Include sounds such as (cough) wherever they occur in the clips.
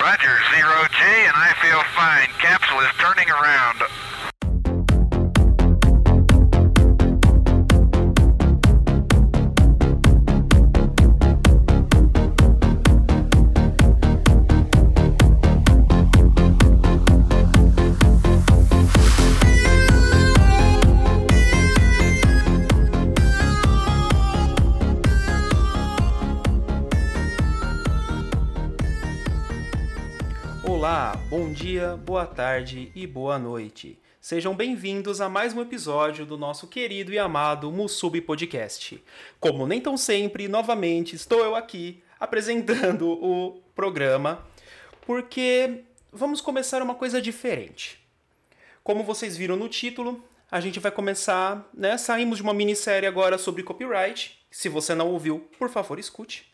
Roger, zero G, and I feel fine. Capsule is turning around. Dia, boa tarde e boa noite. Sejam bem-vindos a mais um episódio do nosso querido e amado Musubi Podcast. Como nem tão sempre, novamente estou eu aqui apresentando (laughs) o programa, porque vamos começar uma coisa diferente. Como vocês viram no título, a gente vai começar, né? Saímos de uma minissérie agora sobre copyright. Se você não ouviu, por favor, escute.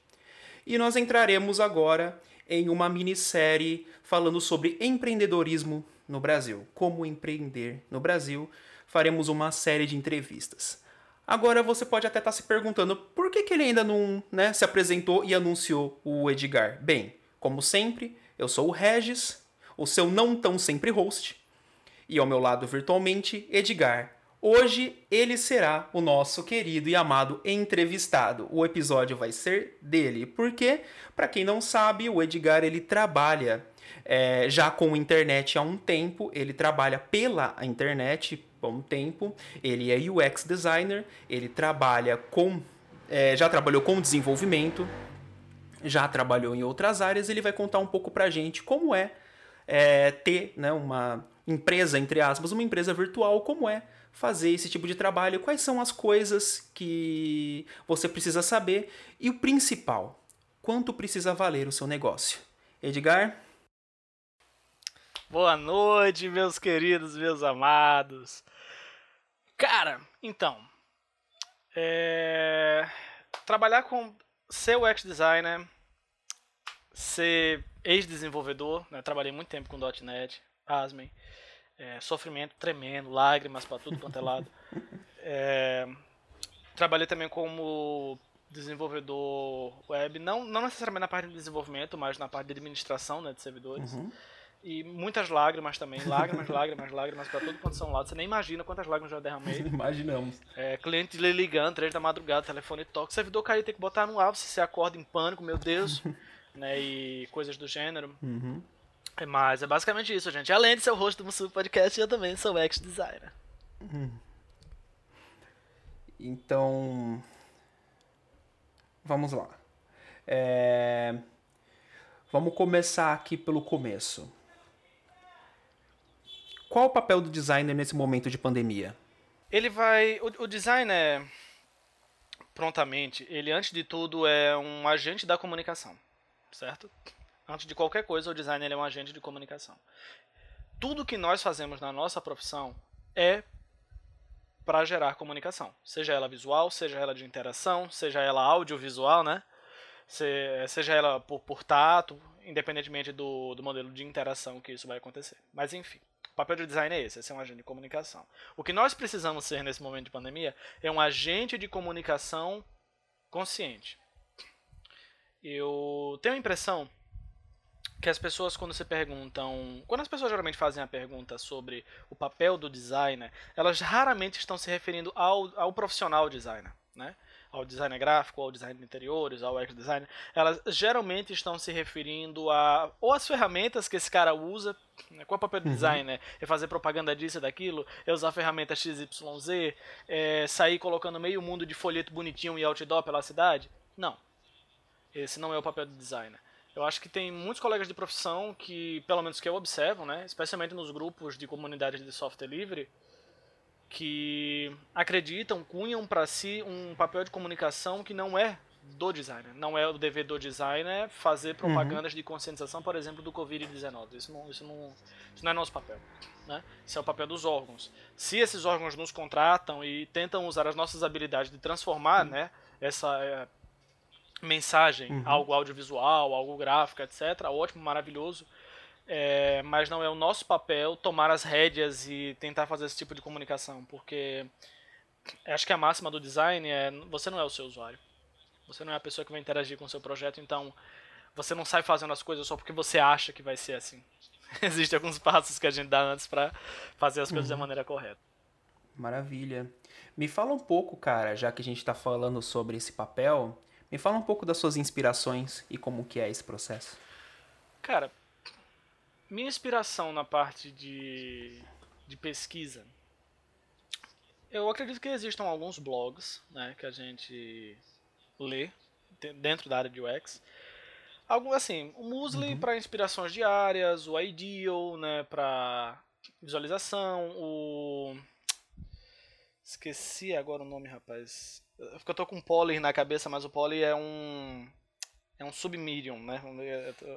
E nós entraremos agora em uma minissérie falando sobre empreendedorismo no Brasil. Como empreender no Brasil. Faremos uma série de entrevistas. Agora você pode até estar se perguntando por que, que ele ainda não né, se apresentou e anunciou o Edgar. Bem, como sempre, eu sou o Regis, o seu não tão sempre host, e ao meu lado virtualmente, Edgar. Hoje ele será o nosso querido e amado entrevistado. O episódio vai ser dele, porque, para quem não sabe, o Edgar ele trabalha é, já com internet há um tempo, ele trabalha pela internet há um tempo, ele é UX designer, ele trabalha com. é, já trabalhou com desenvolvimento, já trabalhou em outras áreas, ele vai contar um pouco pra gente como é, é, ter né, uma empresa, entre aspas, uma empresa virtual, como é fazer esse tipo de trabalho, quais são as coisas que você precisa saber e o principal, quanto precisa valer o seu negócio. Edgar? Boa noite, meus queridos, meus amados. Cara, então, é... trabalhar com ser UX designer, ser ex-desenvolvedor, né? trabalhei muito tempo com .NET, pasmem, é, sofrimento tremendo, lágrimas para tudo quanto é lado. (laughs) É, trabalhei também como desenvolvedor web, não, não necessariamente na parte de desenvolvimento, mas na parte de administração né, de servidores. Uhum. E muitas lágrimas também, lágrimas, lágrimas, lágrimas para tudo quanto são lados. Você nem imagina quantas lágrimas eu já derramei. (laughs) Imaginamos. É, cliente ligando, três da madrugada, telefone toca, servidor cair, tem que botar no alvo, se você acorda em pânico, meu Deus, (laughs) né, e coisas do gênero. Uhum. É, Mas é basicamente isso, gente. Além de ser o host do Musu Podcast, eu também sou ex designer. Então, vamos lá. É, Vamos começar aqui pelo começo. Qual o papel do designer nesse momento de pandemia? Ele vai. O, o designer, prontamente, ele antes de tudo é um agente da comunicação, certo? Antes de qualquer coisa, o designer é um agente de comunicação. Tudo que nós fazemos na nossa profissão é para gerar comunicação, seja ela visual, seja ela de interação, seja ela audiovisual, né? Se- seja ela por, por tato, independentemente do, do modelo de interação que isso vai acontecer. Mas enfim, o papel do design é esse, é ser um agente de comunicação. O que nós precisamos ser nesse momento de pandemia é um agente de comunicação consciente. Eu tenho a impressão que as pessoas quando se perguntam, quando as pessoas geralmente fazem a pergunta sobre o papel do designer, elas raramente estão se referindo ao, ao profissional designer, né? Ao designer gráfico, ao design de interiores, ao UX designer, elas geralmente estão se referindo a ou as ferramentas que esse cara usa, né? qual é o papel do designer? É fazer propaganda disso e daquilo, é usar a ferramenta XYZ, é sair colocando meio mundo de folheto bonitinho e outdoor pela cidade? Não. Esse não é o papel do designer. Eu acho que tem muitos colegas de profissão que, pelo menos que eu observo, né, especialmente nos grupos de comunidade de software livre, que acreditam, cunham para si um papel de comunicação que não é do designer. Não é o dever do designer fazer propagandas de conscientização, por exemplo, do Covid-19. Isso não, isso, não, isso não é nosso papel. Né? Isso é o papel dos órgãos. Se esses órgãos nos contratam e tentam usar as nossas habilidades de transformar né, essa mensagem, algo audiovisual, algo gráfico, etc., ótimo, maravilhoso. É, mas não é o nosso papel tomar as rédeas e tentar fazer esse tipo de comunicação, porque acho que a máxima do design é você não é o seu usuário. Você não é a pessoa que vai interagir com o seu projeto, então você não sai fazendo as coisas só porque você acha que vai ser assim. (laughs) Existem alguns passos que a gente dá antes para fazer as coisas uhum. da maneira correta. Maravilha. Me fala um pouco, cara, já que a gente está falando sobre esse papel, me fala um pouco das suas inspirações e como que é esse processo. Cara, minha inspiração na parte de, de pesquisa, eu acredito que existam alguns blogs né, que a gente lê dentro da área de UX. Algum, assim, o Musli uhum. para inspirações diárias, o Ideal né, para visualização, o Esqueci agora o nome, rapaz. Porque eu tô com Poly na cabeça, mas o Poly é um é um submedium, né?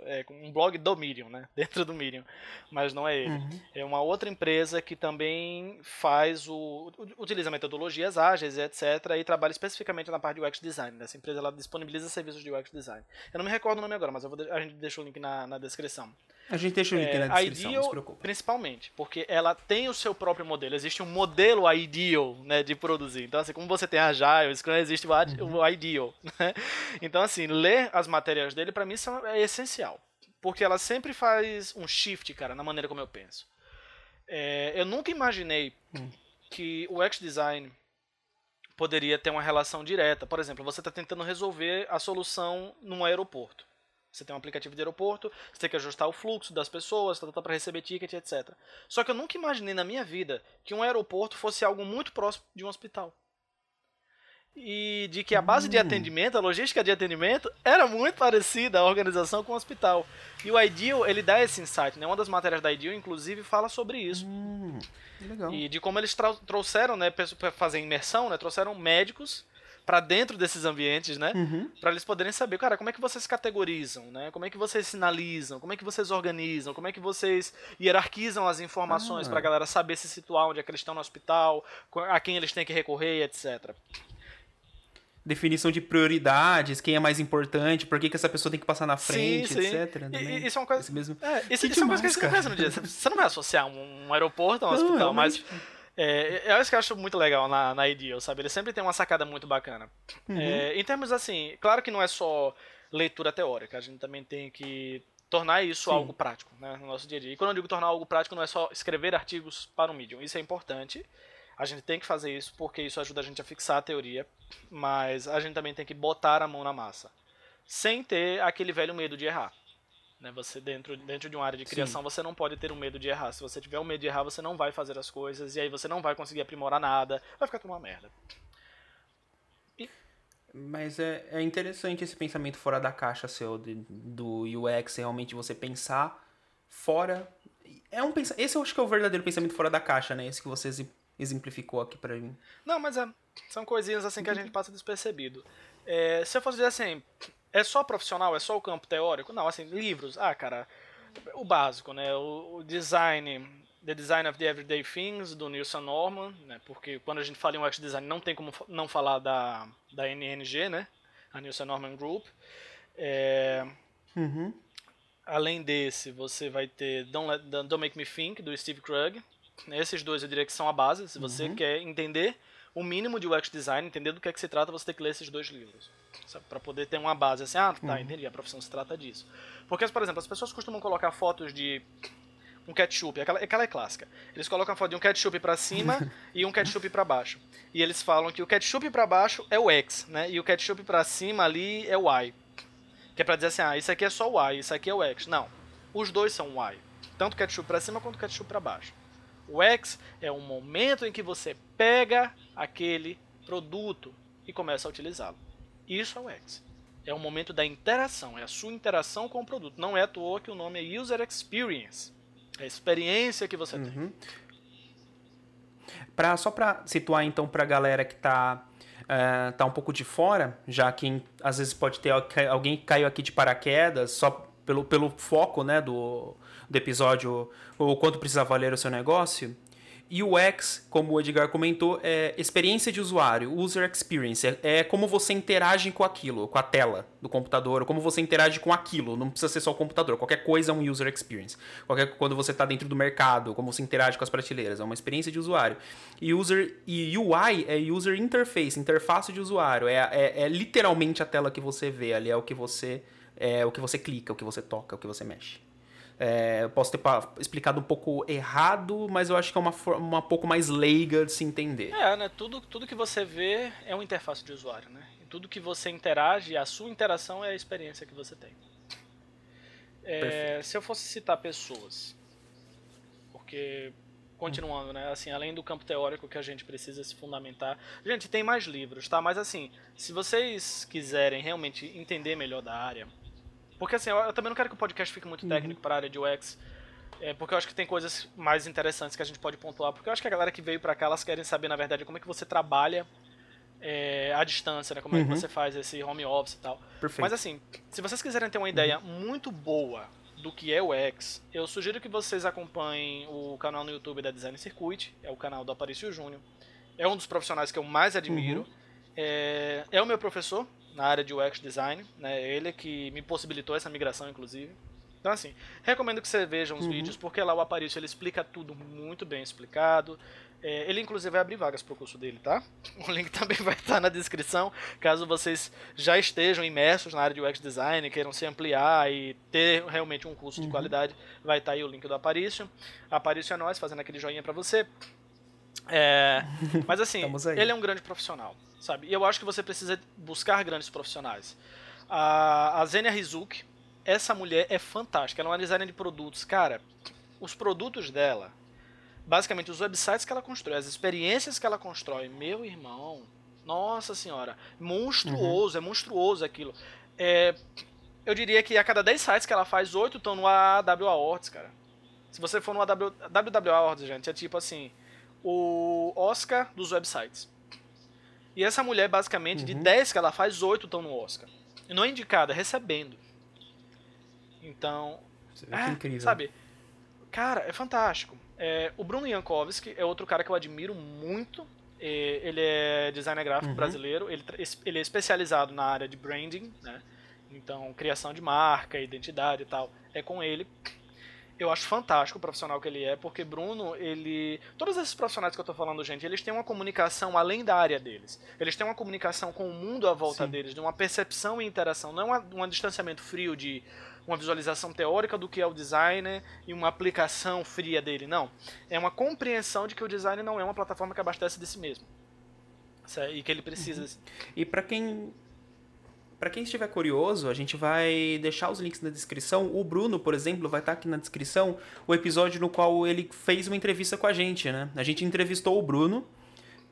É, é um blog do Medium, né? (laughs) Dentro do Medium, mas não é ele. Uhum. É uma outra empresa que também faz o utiliza metodologias ágeis, etc. E trabalha especificamente na parte de UX design. Essa empresa ela disponibiliza serviços de UX design. Eu não me recordo o nome agora, mas a gente deixa o link na, na descrição. A gente deixa o link é, na descrição, Ideal, não se preocupe. Principalmente, porque ela tem o seu próprio modelo. Existe um modelo Ideal, né, de produzir. Então, assim, como você tem a Agile, Scrum, existe o, uhum. o Ideal. (laughs) Né? Então, assim, ler as matérias dele, para mim, são, é essencial. Porque ela sempre faz um shift, cara, na maneira como eu penso. É, eu nunca imaginei que o X-Design poderia ter uma relação direta. Por exemplo, você está tentando resolver a solução num aeroporto. Você tem um aplicativo de aeroporto, você tem que ajustar o fluxo das pessoas, tá, tá, para receber ticket, etc. Só que eu nunca imaginei na minha vida que um aeroporto fosse algo muito próximo de um hospital. E de que a base de hum. atendimento, a logística de atendimento, era muito parecida à organização com o hospital. E o Ideal, ele dá esse insight, né? Uma das matérias da Ideal, inclusive, fala sobre isso. Hum, legal. E de como eles trouxeram, né, para fazer imersão, né, trouxeram médicos para dentro desses ambientes, né? Uhum. Para eles poderem saber, cara, como é que vocês categorizam, né? Como é que vocês sinalizam, como é que vocês organizam, como é que vocês hierarquizam as informações ah. para a galera saber se situar onde é que eles estão no hospital, a quem eles têm que recorrer, etc definição de prioridades, quem é mais importante, por que, que essa pessoa tem que passar na frente, sim, sim. etc. E, isso é uma coisa. Esse mesmo... é, isso, isso é uma coisa que você não pensa no dia. Você não vai associar um, aeroporto a um não, hospital, mas. É, é isso que eu acho muito legal na, na Ideal, sabe? Ele sempre tem uma sacada muito bacana. Uhum. É, em termos assim, claro que não é só leitura teórica, a gente também tem que tornar isso Sim. algo prático né, no nosso dia a dia. E quando eu digo tornar algo prático, não é só escrever artigos para o Medium. Isso é importante. A gente tem que fazer isso porque isso ajuda a gente a fixar a teoria, mas a gente também tem que botar a mão na massa, sem ter aquele velho medo de errar. Né? Você dentro, dentro de uma área de criação, Sim. você não pode ter um medo de errar. Se você tiver um medo de errar, você não vai fazer as coisas e aí você não vai conseguir aprimorar nada. Vai ficar tudo uma merda. E... Mas é, é interessante esse pensamento fora da caixa seu de, do UX, realmente você pensar fora. É um pens... Esse eu acho que é o verdadeiro pensamento fora da caixa, né? Esse que você exemplificou aqui para mim. Não, mas é, são coisinhas assim que a gente passa despercebido. É, se eu fosse dizer assim, é só profissional? É só o campo teórico? Não, assim, livros. Ah, cara, o básico, né? O, o design, The Design of the Everyday Things, do Nilson Norman, né? Porque quando a gente fala em UX Design, não tem como não falar da, da NNG, né? A Nilson Norman Group. É... Uhum. Além desse, você vai ter Don't, Let, Don't Make Me Think, do Steve Krug. Esses dois eu diria que são a base. Se você uhum. quer entender o mínimo de UX Design, entender do que é que se trata, você tem que ler esses dois livros para poder ter uma base assim, ah, tá, uhum. entendi, a profissão se trata disso. Porque, por exemplo, as pessoas costumam colocar fotos de um ketchup, aquela, aquela é clássica. Eles colocam a foto de um ketchup para cima (laughs) e um ketchup para baixo. E eles falam que o ketchup para baixo é o X, né? E o ketchup para cima ali é o Y. Que é para dizer assim, ah, isso aqui é só o Y, isso aqui é o X. Não. Os dois são Y. Tanto o ketchup para cima quanto o ketchup para baixo. O X é o momento em que você pega aquele produto e começa a utilizá-lo. Isso é o X. É o momento da interação, é a sua interação com o produto. Não é à toa que o nome é User Experience. É a experiência que você uhum. tem. Pra, só para situar então para a galera que está uh, tá um pouco de fora, já que às vezes pode ter alguém que caiu aqui de paraquedas só pelo, pelo foco né, do, do episódio, o quanto precisa valer o seu negócio. E o X, como o Edgar comentou, é experiência de usuário, user experience. É, é, como você interage com aquilo, com a tela do computador, como você interage com aquilo. Não precisa ser só o computador. Qualquer coisa é um user experience. Qualquer, quando você está dentro do mercado, como você interage com as prateleiras. É uma experiência de usuário. E, user, e UI é user interface, interface de usuário. É, é, é literalmente a tela que você vê ali, é o que você é o que você clica, o que você toca, o que você mexe. É, eu posso ter explicado um pouco errado, mas eu acho que é uma forma uma pouco mais leiga de se entender. É, né? Tudo, tudo que você vê é uma interface de usuário, né? E tudo que você interage, a sua interação é a experiência que você tem. É, se eu fosse citar pessoas, porque continuando, né? Assim, além do campo teórico que a gente precisa se fundamentar. Gente, tem mais livros, tá? Mas assim, se vocês quiserem realmente entender melhor da área, porque assim, eu, eu também não quero que o podcast fique muito uhum. técnico para a área de UX, é, porque eu acho que tem coisas mais interessantes que a gente pode pontuar, porque eu acho que a galera que veio para cá, elas querem saber, na verdade, como é que você trabalha é, à distância, né? Como uhum. é que uhum. você faz esse home office e tal. Perfeito. Mas assim, se vocês quiserem ter uma ideia uhum. muito boa do que é o X, eu sugiro que vocês acompanhem o canal no YouTube da Design Circuit, é o canal do Aparício Júnior. É um dos profissionais que eu mais admiro. Uhum. É, é, o meu professor na área de UX Design, né? Ele que me possibilitou essa migração, inclusive. Então, assim, recomendo que você veja os uhum. vídeos, porque lá o Aparício ele explica tudo muito bem explicado. É, ele, inclusive, vai abrir vagas para o curso dele, tá? (laughs) O link também vai estar na descrição, caso vocês já estejam imersos na área de UX Design, queiram se ampliar e ter realmente um curso uhum. de qualidade, vai estar aí o link do Aparício. Aparício é nós, fazendo aquele joinha para você. É, (laughs) mas assim, ele é um grande profissional, sabe? E eu acho que você precisa buscar grandes profissionais. A, a Zenia Rizuki, essa mulher é fantástica, ela é uma designer de produtos. Cara, os produtos dela basicamente os websites que ela constrói, as experiências que ela constrói, meu irmão, nossa senhora, monstruoso, uhum. é monstruoso aquilo. É, eu diria que a cada 10 sites que ela faz, 8 estão no AW Awards, cara. Se você for no AW, WW Awards, gente, é tipo assim, o Oscar dos websites. E essa mulher, basicamente, uhum. de 10 que ela faz, 8 estão no Oscar. E não é indicada, é recebendo. Então. É, incrível. Sabe? Cara, é fantástico. É, o Bruno Jankowski é outro cara que eu admiro muito. É, ele é designer gráfico uhum. brasileiro. Ele, ele é especializado na área de branding, né? Então, criação de marca, identidade e tal. É com ele. Eu acho fantástico o profissional que ele é, porque Bruno, ele. Todos esses profissionais que eu tô falando, gente, eles têm uma comunicação além da área deles. Eles têm uma comunicação com o mundo à volta Sim. deles, de uma percepção e interação, não é um distanciamento frio de uma visualização teórica do que é o designer e uma aplicação fria dele. Não. É uma compreensão de que o design não é uma plataforma que abastece de si mesmo. E que ele precisa. Uhum. E para quem para quem estiver curioso, a gente vai deixar os links na descrição. O Bruno, por exemplo, vai estar aqui na descrição o episódio no qual ele fez uma entrevista com a gente, né? A gente entrevistou o Bruno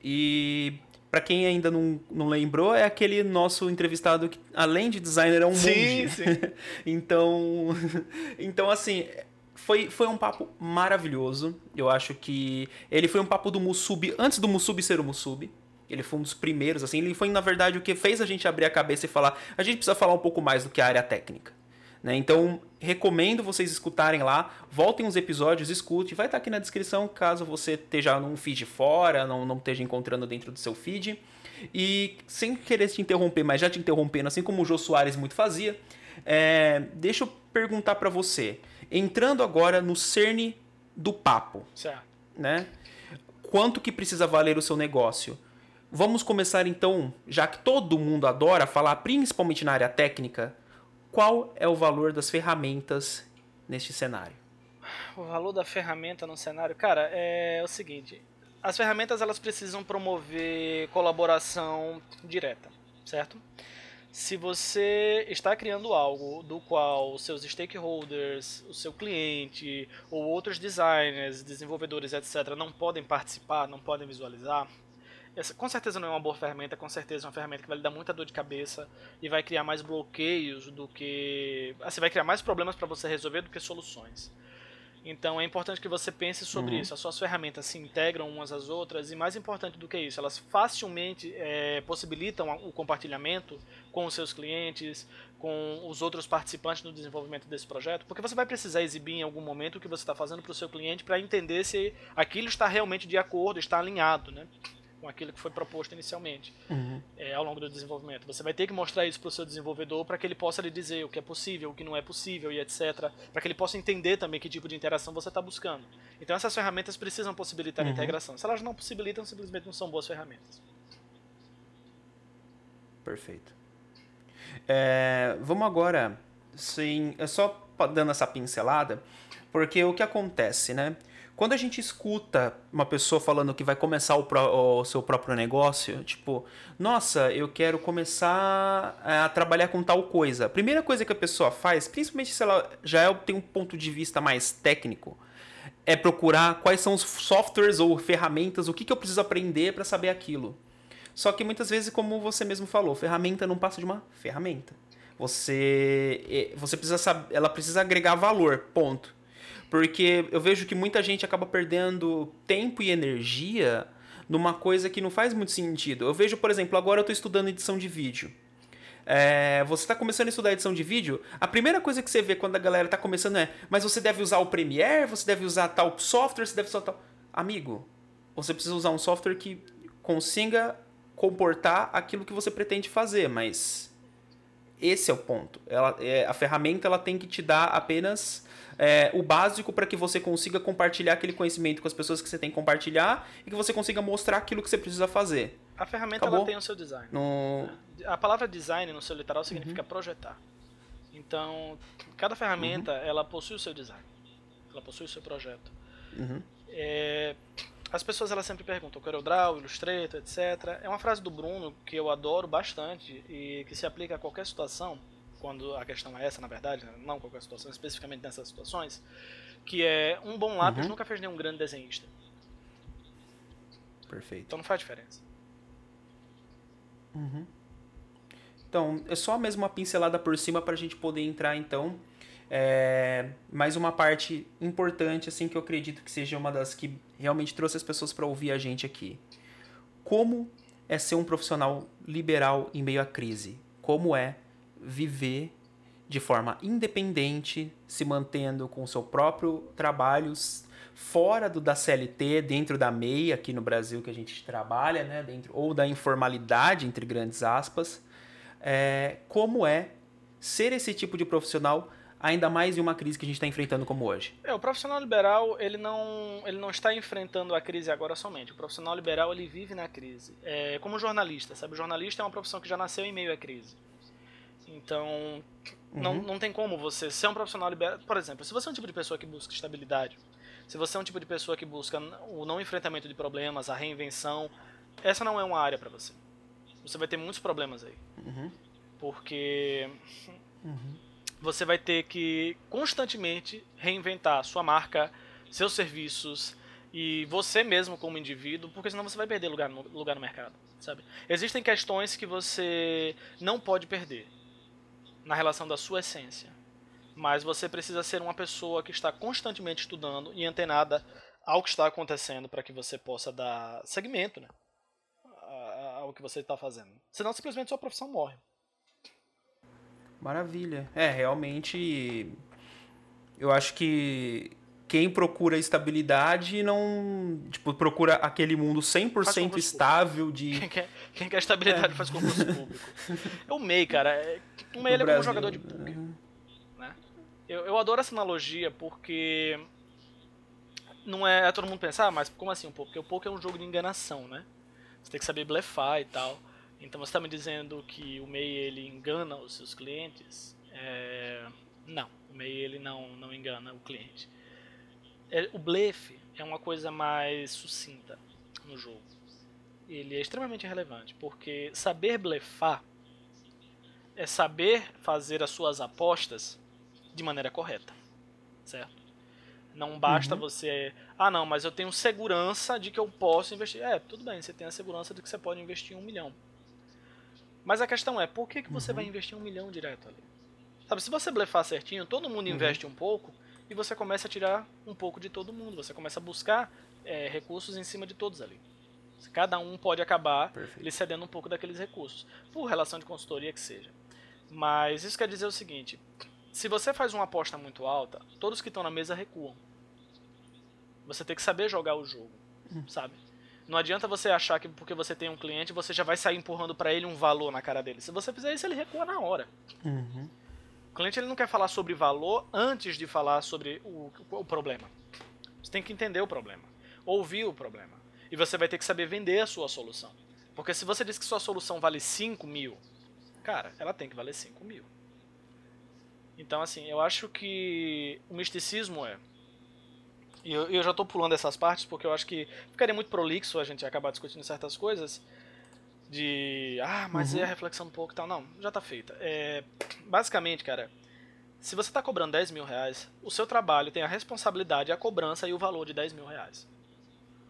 e para quem ainda não, não lembrou, é aquele nosso entrevistado que, além de designer, é um sim, monge. Sim. (laughs) então, (laughs) então, assim, foi, foi um papo maravilhoso. Eu acho que ele foi um papo do Musubi, antes do Musubi ser o Musubi. Ele foi um dos primeiros, assim. Ele foi, na verdade, o que fez a gente abrir a cabeça e falar: a gente precisa falar um pouco mais do que a área técnica. Né? Então, recomendo vocês escutarem lá, voltem os episódios, escute, vai estar aqui na descrição caso você esteja num feed fora, não, não esteja encontrando dentro do seu feed. E sem querer te interromper, mas já te interrompendo, assim como o Jô Soares muito fazia, é, deixa eu perguntar para você, entrando agora no cerne do papo, certo. né? Quanto que precisa valer o seu negócio? Vamos começar então, já que todo mundo adora falar, principalmente na área técnica, qual é o valor das ferramentas neste cenário? O valor da ferramenta no cenário, cara, é o seguinte: as ferramentas elas precisam promover colaboração direta, certo? Se você está criando algo do qual seus stakeholders, o seu cliente ou outros designers, desenvolvedores, etc., não podem participar, não podem visualizar, essa com certeza não é uma boa ferramenta, com certeza é uma ferramenta que vai lhe dar muita dor de cabeça e vai criar mais bloqueios do que. Assim, vai criar mais problemas para você resolver do que soluções. Então é importante que você pense sobre uhum. isso. As suas ferramentas se integram umas às outras e mais importante do que isso, elas facilmente é, possibilitam o compartilhamento com os seus clientes, com os outros participantes no desenvolvimento desse projeto, porque você vai precisar exibir em algum momento o que você está fazendo para o seu cliente para entender se aquilo está realmente de acordo, está alinhado, né? Com aquilo que foi proposto inicialmente uhum. é, ao longo do desenvolvimento. Você vai ter que mostrar isso para o seu desenvolvedor para que ele possa lhe dizer o que é possível, o que não é possível e etc. Para que ele possa entender também que tipo de interação você está buscando. Então essas ferramentas precisam possibilitar uhum. a integração. Se elas não possibilitam, simplesmente não são boas ferramentas. Perfeito. É, vamos agora Sim, é só dando essa pincelada, porque o que acontece, né? Quando a gente escuta uma pessoa falando que vai começar o, o, seu próprio negócio, tipo, nossa, eu quero começar a trabalhar com tal coisa. A primeira coisa que a pessoa faz, principalmente se ela já é, tem um ponto de vista mais técnico, é procurar quais são os softwares ou ferramentas, o que, que eu preciso aprender para saber aquilo. Só que muitas vezes, como você mesmo falou, ferramenta não passa de uma ferramenta. Você, eh, você precisa saber, ela precisa agregar valor, ponto. Porque eu vejo que muita gente acaba perdendo tempo e energia numa coisa que não faz muito sentido. Eu vejo, por exemplo, agora eu estou estudando edição de vídeo. É, você está começando a estudar edição de vídeo, a primeira coisa que você vê quando a galera está começando é: mas você deve usar o Premiere, você deve usar tal software, você deve usar tal. Amigo, você precisa usar um software que consiga comportar aquilo que você pretende fazer, mas esse é o ponto. Ela, é, a ferramenta ela tem que te dar apenas é, o básico para que você consiga compartilhar aquele conhecimento com as pessoas que você tem que compartilhar e que você consiga mostrar aquilo que você precisa fazer. A ferramenta ela tem o seu design. No... A palavra design no seu literal significa uhum. projetar. Então, cada ferramenta uhum. ela possui o seu design. Ela possui o seu projeto. Uhum. É, as pessoas elas sempre perguntam CorelDRAW, Illustrator, etc. É uma frase do Bruno que eu adoro bastante e que se aplica a qualquer situação quando a questão é essa, na verdade, né? não qualquer situação, especificamente nessas situações, que é um bom lápis uhum. nunca fez nenhum grande desenhista. Perfeito. Então não faz diferença. Uhum. Então, é só mesmo uma pincelada por cima para a gente poder entrar, então, é, mais uma parte importante, assim, que eu acredito que seja uma das que realmente trouxe as pessoas para ouvir a gente aqui. Como é ser um profissional liberal em meio à crise? Como é viver de forma independente, se mantendo com o seu próprio trabalho fora do da CLT, dentro da MEI aqui no Brasil que a gente trabalha, né, dentro ou da informalidade entre grandes aspas, é, como é ser esse tipo de profissional ainda mais em uma crise que a gente está enfrentando como hoje? É, o profissional liberal ele não, ele não está enfrentando a crise agora somente. O profissional liberal ele vive na crise. É, como jornalista, sabe? O jornalista é uma profissão que já nasceu em meio à crise. Então, uhum. não, não tem como você ser um profissional liberal. Por exemplo, se você é um tipo de pessoa que busca estabilidade, se você é um tipo de pessoa que busca o não enfrentamento de problemas, a reinvenção, essa não é uma área para você. Você vai ter muitos problemas aí. Uhum. Porque uhum. você vai ter que constantemente reinventar sua marca, seus serviços e você mesmo como indivíduo, porque senão você vai perder lugar no, lugar no mercado, sabe? Existem questões que você não pode perder na relação da sua essência. Mas você precisa ser uma pessoa que está constantemente estudando e antenada ao que está acontecendo para que você possa dar segmento né, ao que você está fazendo. Senão simplesmente sua profissão morre. Maravilha. É, realmente. Eu acho que quem procura estabilidade não. Tipo, procura aquele mundo 100% estável de. Quem quer, quem quer estabilidade é. faz concurso público. (laughs) Eu MEI, cara. É, o MEI é como um jogador de poker. Uhum. Né? Eu, eu adoro essa analogia porque. Não é, é todo mundo pensar, ah, mas como assim um poker? Porque o poker é um jogo de enganação, né? Você tem que saber blefar e tal. Então você está me dizendo que o MEI ele engana os seus clientes? É... Não, o MEI ele não, não engana o cliente é, o blefe é uma coisa mais sucinta no jogo. Ele é extremamente relevante, porque saber blefar é saber fazer as suas apostas de maneira correta, certo? Não basta uhum. você, ah não, mas eu tenho segurança de que eu posso investir. É, tudo bem, você tem a segurança de que você pode investir um milhão. Mas a questão é, por que, que você uhum. vai investir um milhão direto ali? Sabe, se você blefar certinho, todo mundo uhum. investe um pouco, e você começa a tirar um pouco de todo mundo. Você começa a buscar é, recursos em cima de todos ali. Cada um pode acabar Perfeito. lhe cedendo um pouco daqueles recursos, por relação de consultoria que seja. Mas isso quer dizer o seguinte: se você faz uma aposta muito alta, todos que estão na mesa recuam. Você tem que saber jogar o jogo, uhum. sabe? Não adianta você achar que porque você tem um cliente você já vai sair empurrando para ele um valor na cara dele. Se você fizer isso, ele recua na hora. Uhum cliente ele não quer falar sobre valor antes de falar sobre o, o problema. Você tem que entender o problema, ouvir o problema. E você vai ter que saber vender a sua solução. Porque se você diz que sua solução vale 5 mil, cara, ela tem que valer 5 mil. Então, assim, eu acho que o misticismo é. E eu, eu já estou pulando essas partes porque eu acho que ficaria muito prolixo a gente acabar discutindo certas coisas. De. Ah, mas uhum. é a reflexão um pouco e tal. Não, já está feita. É, basicamente, cara, se você está cobrando 10 mil reais, o seu trabalho tem a responsabilidade, a cobrança e o valor de 10 mil reais.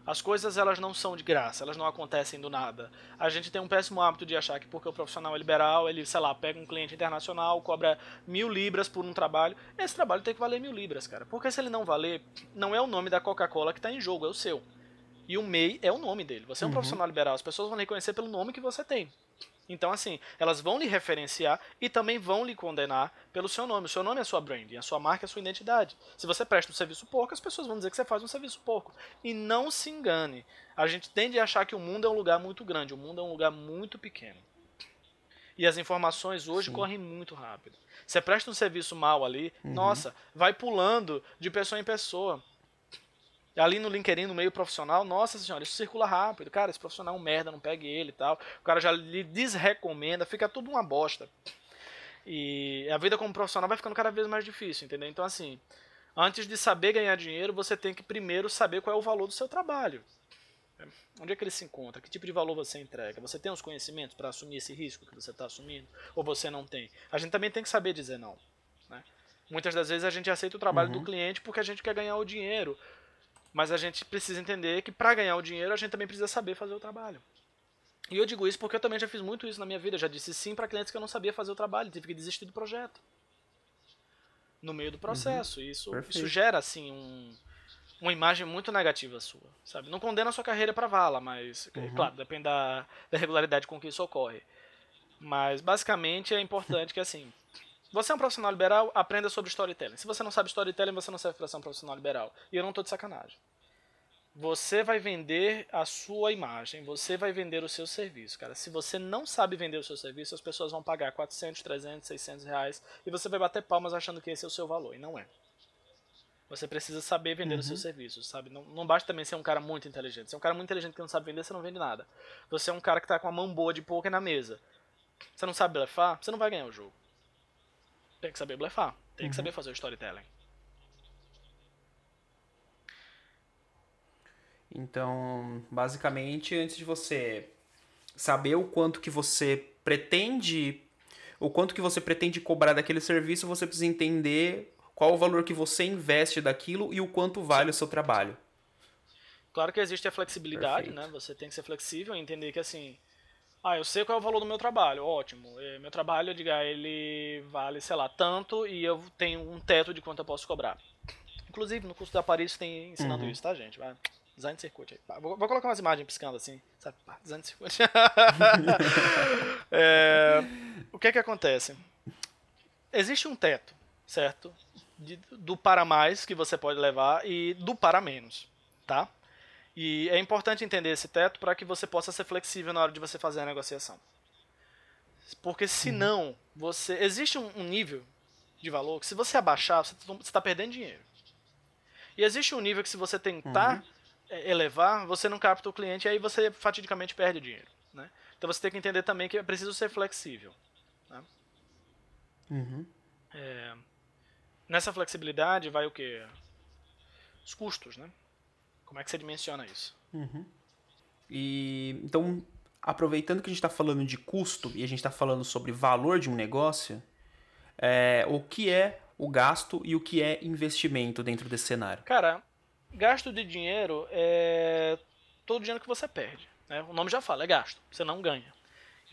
As coisas elas não são de graça, elas não acontecem do nada. A gente tem um péssimo hábito de achar que porque o profissional é liberal, ele, sei lá, pega um cliente internacional, cobra mil libras por um trabalho. Esse trabalho tem que valer mil libras, cara. Porque se ele não valer, não é o nome da Coca-Cola que está em jogo, é o seu. E o MEI é o nome dele. Você é um uhum. profissional liberal, as pessoas vão reconhecer pelo nome que você tem. Então, assim, elas vão lhe referenciar e também vão lhe condenar pelo seu nome. O seu nome é a sua branding, a sua marca é a sua identidade. Se você presta um serviço porco, as pessoas vão dizer que você faz um serviço porco. E não se engane. A gente tende a achar que o mundo é um lugar muito grande, o mundo é um lugar muito pequeno. E as informações hoje Sim. correm muito rápido. Você presta um serviço mal ali, uhum. nossa, vai pulando de pessoa em pessoa ali no LinkedIn, no meio profissional, nossa senhora, isso circula rápido. Cara, esse profissional é um merda, não pegue ele e tal. O cara já lhe desrecomenda, fica tudo uma bosta. E a vida como profissional vai ficando cada vez mais difícil, entendeu? Então, assim, antes de saber ganhar dinheiro, você tem que primeiro saber qual é o valor do seu trabalho. Onde é que ele se encontra? Que tipo de valor você entrega? Você tem os conhecimentos para assumir esse risco que você está assumindo? Ou você não tem? A gente também tem que saber dizer não. Né? Muitas das vezes a gente aceita o trabalho uhum. do cliente porque a gente quer ganhar o dinheiro. Mas a gente precisa entender que para ganhar o dinheiro a gente também precisa saber fazer o trabalho. E eu digo isso porque eu também já fiz muito isso na minha vida. Já disse sim para clientes que eu não sabia fazer o trabalho, tive que desistir do projeto. No meio do processo. Uhum. Isso, isso gera, assim, um, uma imagem muito negativa sua. Sabe? Não condena a sua carreira para vala, mas, uhum. claro, depende da, da regularidade com que isso ocorre. Mas, basicamente, é importante que, assim, você é um profissional liberal, aprenda sobre storytelling. Se você não sabe storytelling, você não serve para ser um profissional liberal. E eu não estou de sacanagem. Você vai vender a sua imagem, você vai vender o seu serviço, cara. Se você não sabe vender o seu serviço, as pessoas vão pagar 400, 300, 600 reais e você vai bater palmas achando que esse é o seu valor, e não é. Você precisa saber vender uhum. o seu serviço, sabe? Não, não basta também ser um cara muito inteligente. Se é um cara muito inteligente que não sabe vender, você não vende nada. Você é um cara que está com a mão boa de poker na mesa. Você não sabe blefar, você não vai ganhar o jogo. Tem que saber blefar. Tem uhum. que saber fazer o storytelling. Então, basicamente, antes de você saber o quanto que você pretende, o quanto que você pretende cobrar daquele serviço, você precisa entender qual o valor que você investe daquilo e o quanto vale o seu trabalho. Claro que existe a flexibilidade, Perfeito. né? Você tem que ser flexível e entender que assim, ah, eu sei qual é o valor do meu trabalho, ótimo. É, meu trabalho, diga, ele vale, sei lá, tanto e eu tenho um teto de quanto eu posso cobrar. Inclusive, no curso da Paris tem ensinando uhum. isso, tá, gente? Vai. Design de circuit aí. Vou, vou, colocar umas imagens piscando assim, sabe? Design de circuit. (laughs) é, o que é que acontece? Existe um teto, certo? De, do para mais que você pode levar e do para menos, tá? E é importante entender esse teto para que você possa ser flexível na hora de você fazer a negociação. Porque senão, você existe um, nível de valor que se você abaixar, você está perdendo dinheiro. E existe um nível que se você tentar uhum. É, elevar, você não capta o cliente e aí você fatidicamente perde dinheiro. Né? Então você tem que entender também que é preciso ser flexível. Né? Uhum. É, nessa flexibilidade vai o que? Os custos, né? Como é que você dimensiona isso? Uhum. E então, aproveitando que a gente está falando de custo e a gente está falando sobre valor de um negócio, é, o que é o gasto e o que é investimento dentro desse cenário? Cara, gasto de dinheiro é todo o dinheiro que você perde. Né? O nome já fala, é gasto. Você não ganha.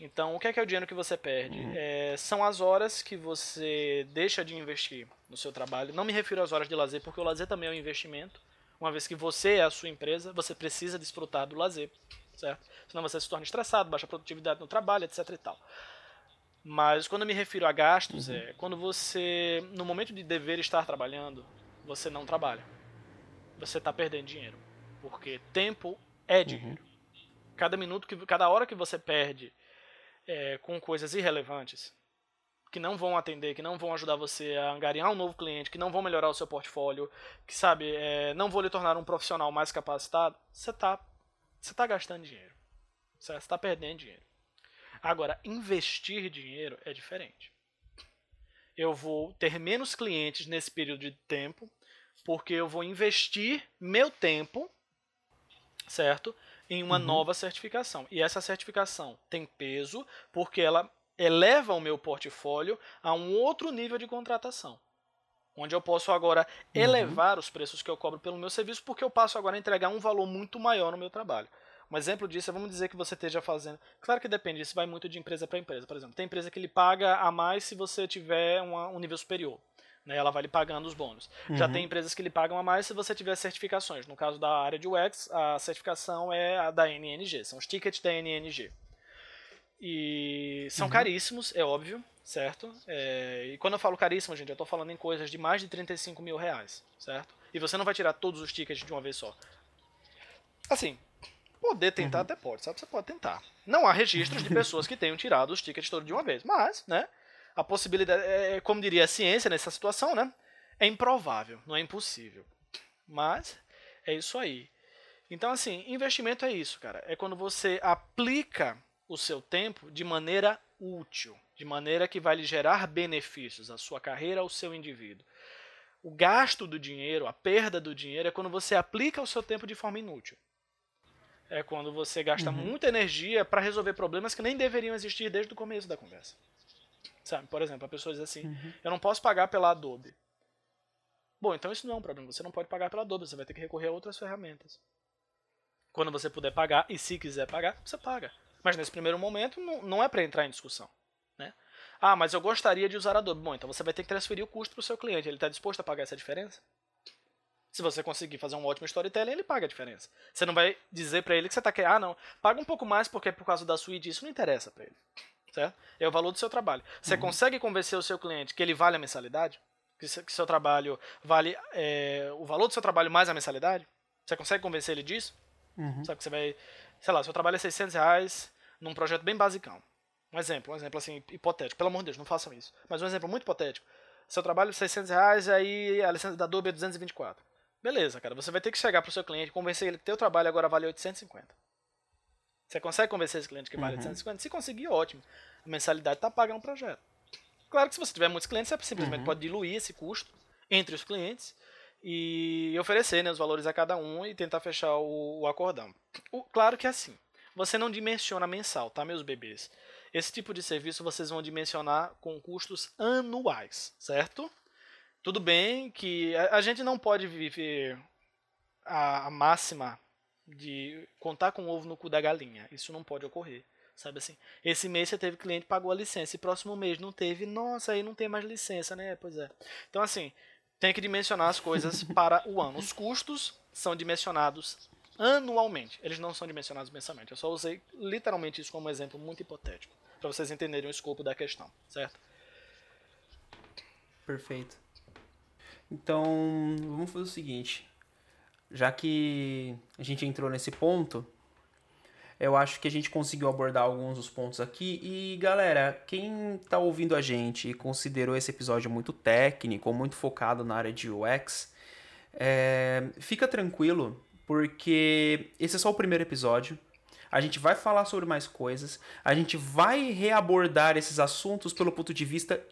Então, o que é, que é o dinheiro que você perde? Uhum. É, são as horas que você deixa de investir no seu trabalho. Não me refiro às horas de lazer, porque o lazer também é um investimento. Uma vez que você é a sua empresa, você precisa desfrutar do lazer, certo? Senão você se torna estressado, baixa produtividade no trabalho, etc e tal. Mas quando eu me refiro a gastos, uhum. é quando você, no momento de dever estar trabalhando, você não trabalha. Você está perdendo dinheiro. Porque tempo é dinheiro. Uhum. Cada minuto, que, cada hora que você perde é, com coisas irrelevantes, que não vão atender, que não vão ajudar você a angariar um novo cliente, que não vão melhorar o seu portfólio, que sabe, é, não vão lhe tornar um profissional mais capacitado, você está você tá gastando dinheiro. Você está perdendo dinheiro. Agora, investir dinheiro é diferente. eu vou ter menos clientes nesse período de tempo, porque eu vou investir meu tempo, certo? Em uma uhum. nova certificação. E essa certificação tem peso, porque ela eleva o meu portfólio a um outro nível de contratação. Onde eu posso agora uhum. elevar os preços que eu cobro pelo meu serviço, porque eu passo agora a entregar um valor muito maior no meu trabalho. Um exemplo disso é, vamos dizer que você esteja fazendo. Claro que depende, isso vai muito de empresa para empresa. Por exemplo, tem empresa que lhe paga a mais se você tiver uma, um nível superior. Né, ela vai lhe pagando os bônus. Uhum. Já tem empresas que lhe pagam a mais se você tiver certificações. No caso da área de UX, a certificação é a da NNG, são os tickets da NNG. E são uhum. caríssimos, é óbvio, certo? É, e quando eu falo caríssimo, gente, eu estou falando em coisas de mais de 35 mil reais, certo? E você não vai tirar todos os tickets de uma vez só. Assim, Poder tentar uhum. até pode, sabe? Você pode tentar. Não há registros de pessoas que tenham tirado os tickets todos de uma vez, mas, né? A possibilidade, é, é, como diria a ciência nessa situação, né? É improvável, não é impossível. Mas é isso aí. Então, assim, investimento é isso, cara. É quando você aplica o seu tempo de maneira útil, de maneira que vai lhe gerar benefícios à sua carreira, ao seu indivíduo. O gasto do dinheiro, a perda do dinheiro é quando você aplica o seu tempo de forma inútil é quando você gasta uhum. muita energia para resolver problemas que nem deveriam existir desde o começo da conversa. Sabe? Por exemplo, a pessoa diz assim: uhum. eu não posso pagar pela Adobe. Bom, então isso não é um problema. Você não pode pagar pela Adobe, você vai ter que recorrer a outras ferramentas. Quando você puder pagar, e se quiser pagar, você paga. Mas nesse primeiro momento, não, não é para entrar em discussão. Né? Ah, mas eu gostaria de usar Adobe. Bom, então você vai ter que transferir o custo para o seu cliente. Ele está disposto a pagar essa diferença? Se você conseguir fazer um ótimo storytelling, ele paga a diferença. Você não vai dizer para ele que você tá querendo, ah, não, paga um pouco mais porque é por causa da suíte, isso não interessa para ele. Certo? É o valor do seu trabalho. Você uhum. consegue convencer o seu cliente que ele vale a mensalidade? Que seu trabalho vale é, o valor do seu trabalho mais a mensalidade? Você consegue convencer ele disso? Uhum. Sabe que você vai, sei lá, seu trabalho é 600 reais num projeto bem basicão. Um exemplo, um exemplo assim, hipotético. Pelo amor de Deus, não façam isso. Mas um exemplo muito hipotético. Seu trabalho é 600 reais, aí a licença da Adobe é 224. Beleza, cara. Você vai ter que chegar pro seu cliente, convencer ele que teu trabalho agora vale 850. Você consegue convencer esse cliente que vale uhum. 850? Se conseguir, ótimo. A mensalidade está paga no projeto. Claro que se você tiver muitos clientes, você simplesmente uhum. pode diluir esse custo entre os clientes e oferecer né, os valores a cada um e tentar fechar o, o acordão. O, claro que é assim. Você não dimensiona mensal, tá, meus bebês? Esse tipo de serviço vocês vão dimensionar com custos anuais, certo? Tudo bem que a, gente não pode viver a, a, máxima de contar com o ovo no cu da galinha. Isso não pode ocorrer. Sabe assim? Esse mês você teve cliente pagou a licença e próximo mês não teve. Nossa, aí não tem mais licença, né? Pois é. Então assim, tem que dimensionar as coisas (laughs) para o ano. Os custos são dimensionados anualmente. Eles não são dimensionados mensalmente. Eu só usei literalmente isso como um exemplo muito hipotético para vocês entenderem o escopo da questão, certo? Perfeito. Então, vamos fazer o seguinte. Já que a gente entrou nesse ponto, eu acho que a gente conseguiu abordar alguns dos pontos aqui. E galera, quem está ouvindo a gente e considerou esse episódio muito técnico, muito focado na área de UX, é, fica tranquilo, porque esse é só o primeiro episódio. A gente vai falar sobre mais coisas, a gente vai reabordar esses assuntos pelo ponto de vista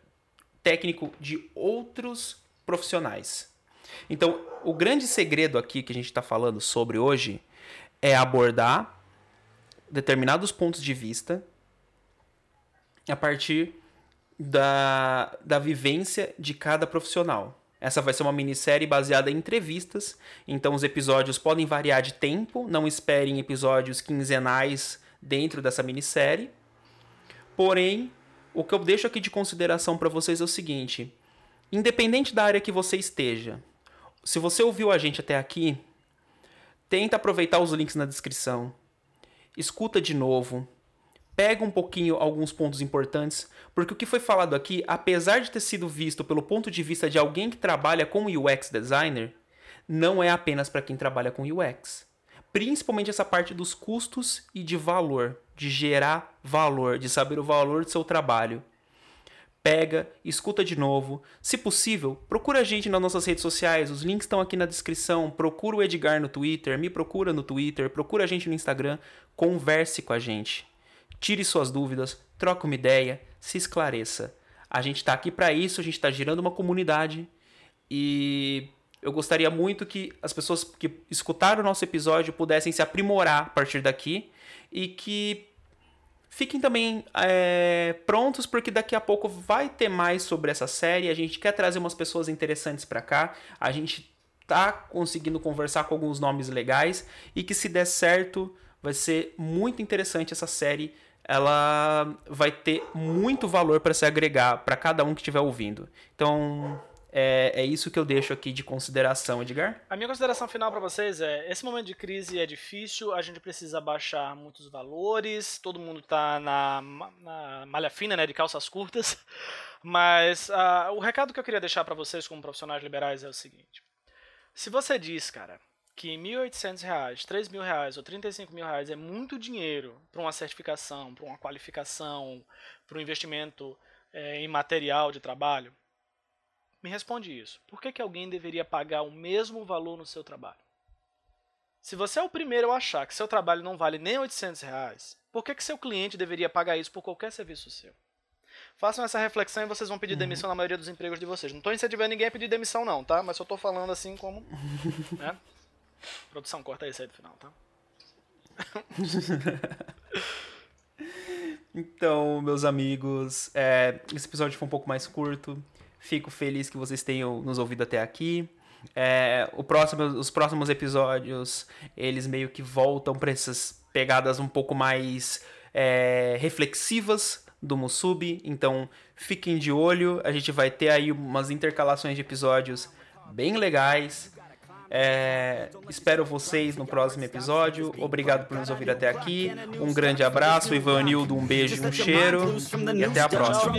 técnico de outros profissionais. Então, o grande segredo aqui que a gente está falando sobre hoje é abordar determinados pontos de vista a partir da, da vivência de cada profissional. Essa vai ser uma minissérie baseada em entrevistas, então os episódios podem variar de tempo, não esperem episódios quinzenais dentro dessa minissérie. Porém, o que eu deixo aqui de consideração para vocês é o seguinte: Independente da área que você esteja, se você ouviu a gente até aqui, tenta aproveitar os links na descrição. Escuta de novo. Pega um pouquinho alguns pontos importantes, porque o que foi falado aqui, apesar de ter sido visto pelo ponto de vista de alguém que trabalha como UX designer, não é apenas para quem trabalha com UX. Principalmente essa parte dos custos e de valor, de gerar valor, de saber o valor do seu trabalho pega, escuta de novo. Se possível, procura a gente nas nossas redes sociais, os links estão aqui na descrição. Procura o Edgar no Twitter, me procura no Twitter, procura a gente no Instagram, converse com a gente. Tire suas dúvidas, troque uma ideia, se esclareça. A gente está aqui para isso, a gente está gerando uma comunidade e eu gostaria muito que as pessoas que escutaram o nosso episódio pudessem se aprimorar a partir daqui e que fiquem também é, prontos porque daqui a pouco vai ter mais sobre essa série. A gente quer trazer umas pessoas interessantes para cá. A gente tá conseguindo conversar com alguns nomes legais e que se der certo vai ser muito interessante essa série. Ela vai ter muito valor para se agregar para cada um que estiver ouvindo. Então, é, é isso que eu deixo aqui de consideração, Edgar. A minha consideração final para vocês é: esse momento de crise é difícil, a gente precisa baixar muitos valores, todo mundo está na, na malha fina, né, de calças curtas. (laughs) Mas uh, o recado que eu queria deixar para vocês como profissionais liberais é o seguinte: se você diz, cara, que R$ 1.800, R$ mil reais ou R$ mil reais é muito dinheiro para uma certificação, para uma qualificação, para um investimento é, em material de trabalho, me responde isso. Por que, que alguém deveria pagar o mesmo valor no seu trabalho? Se você é o primeiro a achar que seu trabalho não vale nem 800 reais, por que, que seu cliente deveria pagar isso por qualquer serviço seu? Façam essa reflexão e vocês vão pedir uhum. demissão na maioria dos empregos de vocês. Não estou incentivando ninguém a pedir demissão, não, tá? Mas só estou falando assim como. (laughs) né? Produção, corta isso aí do final, tá? (laughs) então, meus amigos, é, esse episódio foi um pouco mais curto. Fico feliz que vocês tenham nos ouvido até aqui. É, o próximo, os próximos episódios, eles meio que voltam para essas pegadas um pouco mais é, reflexivas do Musubi. Então, fiquem de olho. A gente vai ter aí umas intercalações de episódios bem legais. É, espero vocês no próximo episódio. Obrigado por nos ouvir até aqui. Um grande abraço, Ivanildo, um beijo um cheiro. E até a próxima.